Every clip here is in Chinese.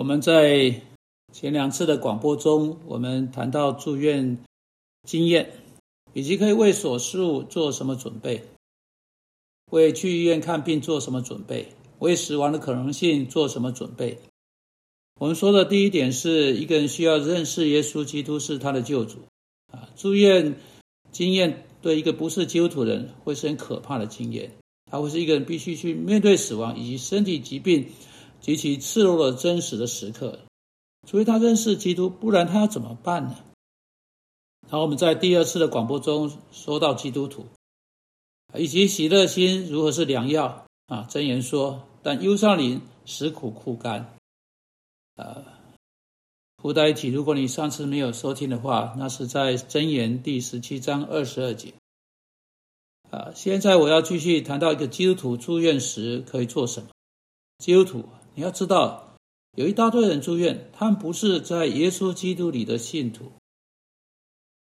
我们在前两次的广播中，我们谈到住院经验，以及可以为手术做什么准备，为去医院看病做什么准备，为死亡的可能性做什么准备。我们说的第一点是一个人需要认识耶稣基督是他的救主啊。住院经验对一个不是基督徒的人会是很可怕的经验，他会是一个人必须去面对死亡以及身体疾病。极其赤裸的真实的时刻，除非他认识基督，不然他要怎么办呢？然后我们在第二次的广播中说到基督徒，以及喜乐心如何是良药啊。真言说，但忧伤灵使苦枯干。呃，附带一起，如果你上次没有收听的话，那是在真言第十七章二十二节。啊，现在我要继续谈到一个基督徒住院时可以做什么。基督徒。你要知道，有一大堆人住院，他们不是在耶稣基督里的信徒。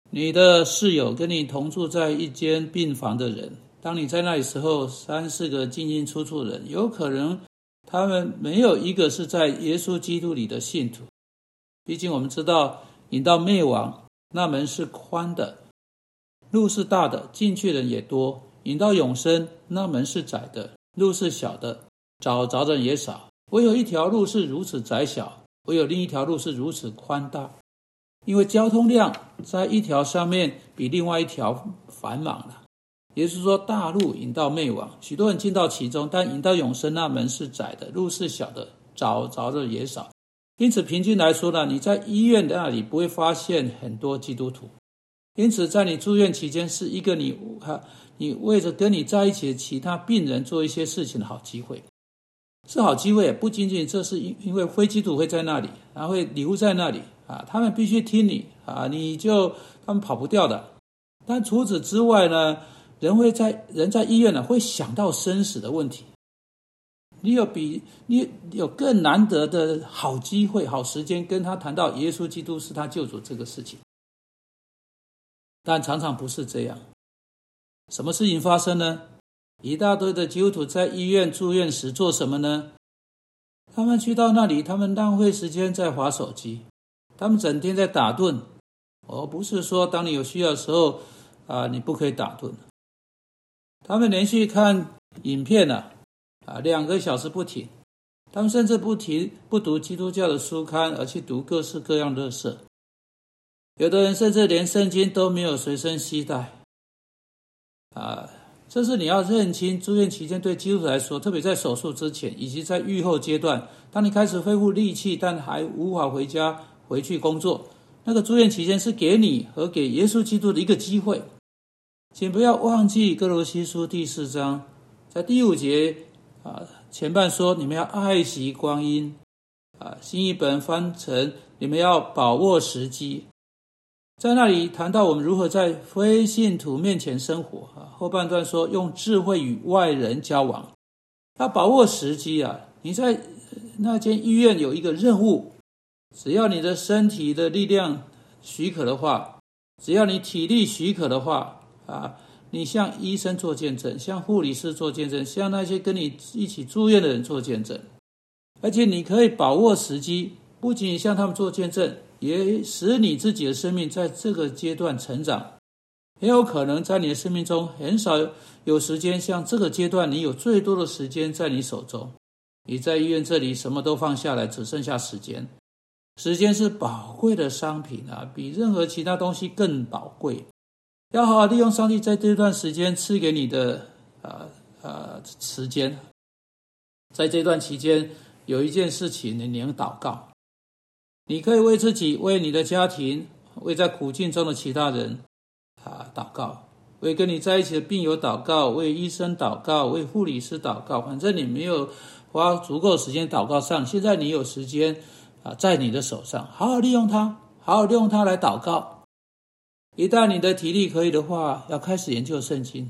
你的室友跟你同住在一间病房的人，当你在那里时候，三四个进进出出的人，有可能他们没有一个是在耶稣基督里的信徒。毕竟我们知道，引到灭亡那门是宽的，路是大的，进去人也多；引到永生那门是窄的，路是小的，找着的人也少。唯有一条路是如此窄小，唯有另一条路是如此宽大，因为交通量在一条上面比另外一条繁忙了。也就是说，大路引到灭亡，许多人进到其中，但引到永生那门是窄的，路是小的，找着的也少。因此，平均来说呢，你在医院那里不会发现很多基督徒。因此，在你住院期间，是一个你哈你为着跟你在一起的其他病人做一些事情的好机会。是好机会，不仅仅这是因因为非基督会在那里，然后会留在那里啊，他们必须听你啊，你就他们跑不掉的。但除此之外呢，人会在人在医院呢会想到生死的问题。你有比你有更难得的好机会、好时间跟他谈到耶稣基督是他救主这个事情，但常常不是这样。什么事情发生呢？一大堆的基督徒在医院住院时做什么呢？他们去到那里，他们浪费时间在划手机，他们整天在打盹。而不是说当你有需要的时候啊，你不可以打盹。他们连续看影片呢，啊，两个小时不停。他们甚至不提不读基督教的书刊，而去读各式各样的色。有的人甚至连圣经都没有随身携带，啊。这是你要认清住院期间对基督徒来说，特别在手术之前以及在愈后阶段，当你开始恢复力气，但还无法回家回去工作，那个住院期间是给你和给耶稣基督的一个机会。请不要忘记哥罗西书第四章，在第五节啊前半说，你们要爱惜光阴啊，新一本翻成你们要把握时机。在那里谈到我们如何在非信徒面前生活啊，后半段说用智慧与外人交往，要把握时机啊。你在那间医院有一个任务，只要你的身体的力量许可的话，只要你体力许可的话啊，你向医生做见证，向护理师做见证，向那些跟你一起住院的人做见证，而且你可以把握时机，不仅向他们做见证。也使你自己的生命在这个阶段成长，很有可能在你的生命中很少有时间像这个阶段，你有最多的时间在你手中。你在医院这里什么都放下来，只剩下时间。时间是宝贵的商品啊，比任何其他东西更宝贵。要好好利用上帝在这段时间赐给你的啊啊时间。在这段期间，有一件事情你能祷告。你可以为自己、为你的家庭、为在苦境中的其他人啊祷告，为跟你在一起的病友祷告，为医生祷告，为护理师祷告。反正你没有花足够时间祷告上，现在你有时间啊，在你的手上，好好利用它，好好利用它来祷告。一旦你的体力可以的话，要开始研究圣经，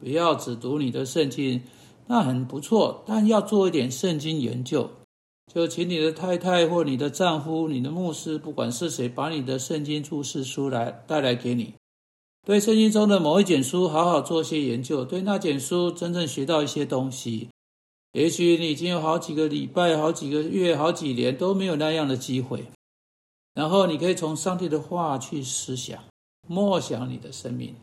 不要只读你的圣经，那很不错，但要做一点圣经研究。就请你的太太或你的丈夫、你的牧师，不管是谁，把你的圣经注释书来带来给你，对圣经中的某一卷书好好做些研究，对那卷书真正学到一些东西，也许你已经有好几个礼拜、好几个月、好几年都没有那样的机会。然后你可以从上帝的话去思想、默想你的生命。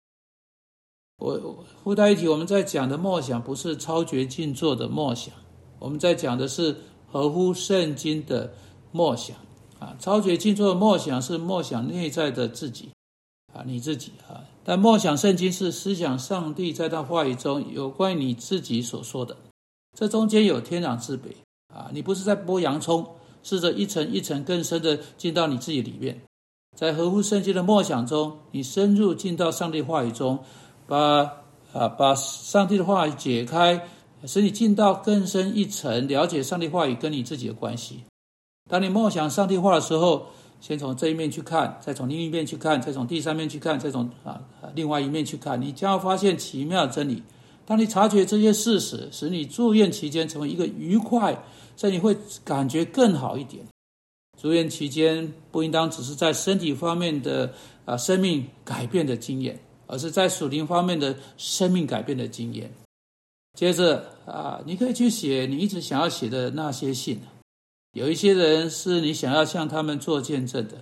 我附带一提，我们在讲的默想不是超绝静坐的默想，我们在讲的是合乎圣经的默想啊。超绝静坐的默想是默想内在的自己啊，你自己啊。但默想圣经是思想上帝在他话语中有关于你自己所说的，这中间有天壤之别啊。你不是在剥洋葱，试着一层一层更深的进到你自己里面，在合乎圣经的默想中，你深入进到上帝话语中。把啊，把上帝的话语解开，使你进到更深一层，了解上帝话语跟你自己的关系。当你梦想上帝话的时候，先从这一面去看，再从另一面去看，再从第三面去看，再从啊另外一面去看，你将要发现奇妙的真理。当你察觉这些事实，使你住院期间成为一个愉快，在你会感觉更好一点。住院期间不应当只是在身体方面的啊生命改变的经验。而是在属灵方面的生命改变的经验。接着啊，你可以去写你一直想要写的那些信。有一些人是你想要向他们做见证的，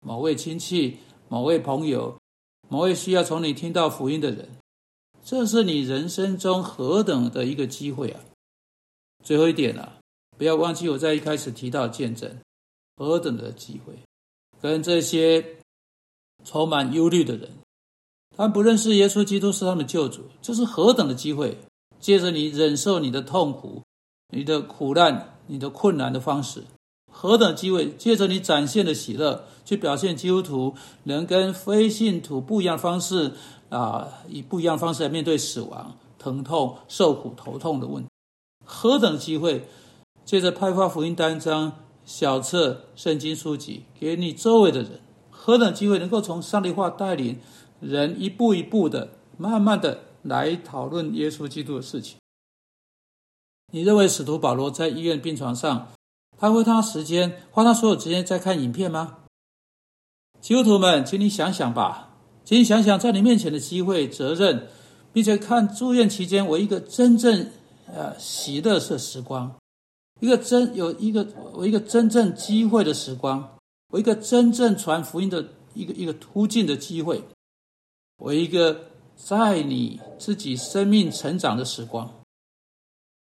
某位亲戚、某位朋友、某位需要从你听到福音的人，这是你人生中何等的一个机会啊！最后一点啊，不要忘记我在一开始提到见证，何等的机会，跟这些充满忧虑的人。他们不认识耶稣基督是他们救主，这是何等的机会！借着你忍受你的痛苦、你的苦难、你的困难的方式，何等机会！借着你展现的喜乐，去表现基督徒能跟非信徒不一样方式啊，以不一样方式来面对死亡、疼痛、受苦、头痛的问题。何等机会！借着派发福音单张、小册、圣经书籍给你周围的人，何等机会能够从上帝话带领。人一步一步的、慢慢的来讨论耶稣基督的事情。你认为使徒保罗在医院病床上，他会花时间、花他所有时间在看影片吗？基督徒们，请你想想吧，请你想想在你面前的机会、责任，并且看住院期间我一个真正呃喜乐的时光，一个真有一个我一个真正机会的时光，我一个真正传福音的一个一个突进的机会。我一个在你自己生命成长的时光，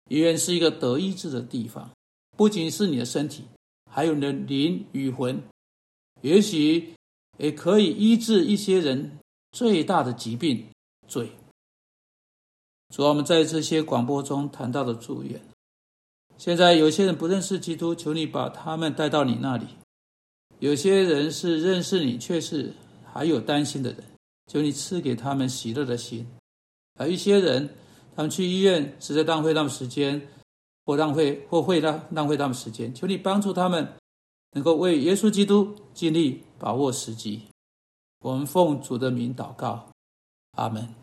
医院是一个得医治的地方，不仅是你的身体，还有你的灵与魂，也许也可以医治一些人最大的疾病——罪。主要我们在这些广播中谈到的住院，现在有些人不认识基督，求你把他们带到你那里；有些人是认识你，却是还有担心的人。求你赐给他们喜乐的心，而一些人，他们去医院实在浪费他们时间，或浪费或会浪浪费他们时间。求你帮助他们，能够为耶稣基督尽力把握时机。我们奉主的名祷告，阿门。